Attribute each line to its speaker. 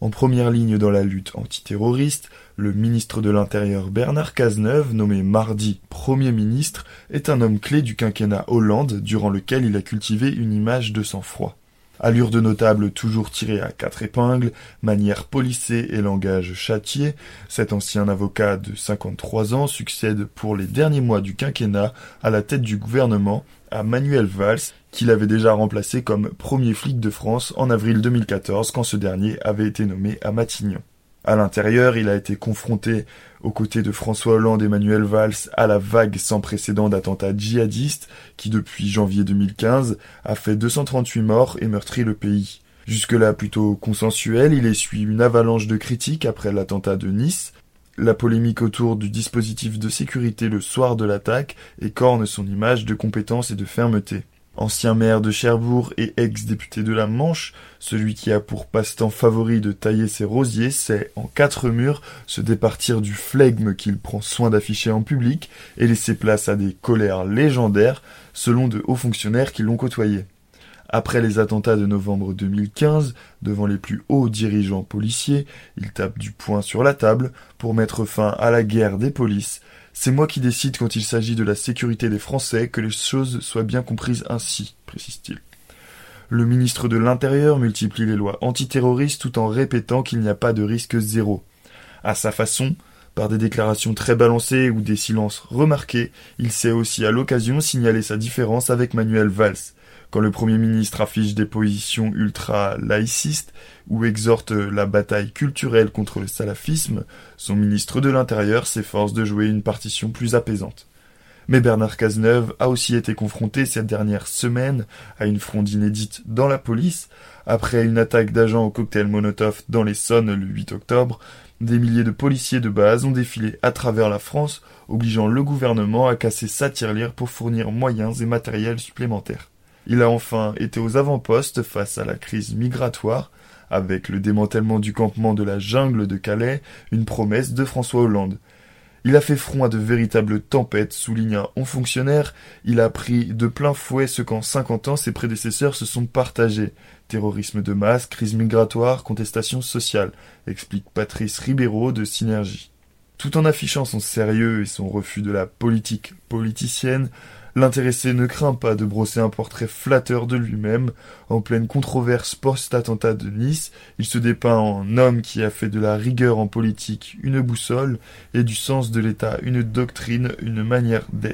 Speaker 1: En première ligne dans la lutte antiterroriste, le ministre de l'Intérieur Bernard Cazeneuve, nommé mardi Premier ministre, est un homme clé du quinquennat Hollande durant lequel il a cultivé une image de sang-froid. Allure de notable toujours tirée à quatre épingles, manière polissée et langage châtié, cet ancien avocat de 53 ans succède pour les derniers mois du quinquennat à la tête du gouvernement à Manuel Valls, qu'il avait déjà remplacé comme premier flic de France en avril 2014 quand ce dernier avait été nommé à Matignon. À l'intérieur, il a été confronté, aux côtés de François Hollande et Manuel Valls, à la vague sans précédent d'attentats djihadistes qui, depuis janvier 2015, a fait 238 morts et meurtri le pays. Jusque-là plutôt consensuel, il essuie une avalanche de critiques après l'attentat de Nice, la polémique autour du dispositif de sécurité le soir de l'attaque écorne son image de compétence et de fermeté. Ancien maire de Cherbourg et ex-député de la Manche, celui qui a pour passe-temps favori de tailler ses rosiers sait, en quatre murs, se départir du flegme qu'il prend soin d'afficher en public et laisser place à des colères légendaires selon de hauts fonctionnaires qui l'ont côtoyé. Après les attentats de novembre 2015, devant les plus hauts dirigeants policiers, il tape du poing sur la table pour mettre fin à la guerre des polices c'est moi qui décide quand il s'agit de la sécurité des Français que les choses soient bien comprises ainsi, précise-t-il. Le ministre de l'Intérieur multiplie les lois antiterroristes tout en répétant qu'il n'y a pas de risque zéro. À sa façon, par des déclarations très balancées ou des silences remarqués, il sait aussi à l'occasion signaler sa différence avec Manuel Valls, quand le Premier ministre affiche des positions ultra-laïcistes ou exhorte la bataille culturelle contre le salafisme, son ministre de l'Intérieur s'efforce de jouer une partition plus apaisante. Mais Bernard Cazeneuve a aussi été confronté cette dernière semaine à une fronde inédite dans la police. Après une attaque d'agents au cocktail Molotov dans les Sonnes le 8 octobre, des milliers de policiers de base ont défilé à travers la France, obligeant le gouvernement à casser sa tirelire pour fournir moyens et matériels supplémentaires. Il a enfin été aux avant-postes face à la crise migratoire, avec le démantèlement du campement de la jungle de Calais, une promesse de François Hollande. Il a fait front à de véritables tempêtes, souligne un haut fonctionnaire. Il a pris de plein fouet ce qu'en cinquante ans ses prédécesseurs se sont partagés. Terrorisme de masse, crise migratoire, contestation sociale, explique Patrice Ribeiro de Synergie. Tout en affichant son sérieux et son refus de la politique politicienne, L'intéressé ne craint pas de brosser un portrait flatteur de lui-même. En pleine controverse post-attentat de Nice, il se dépeint en homme qui a fait de la rigueur en politique une boussole et du sens de l'État une doctrine, une manière d'être.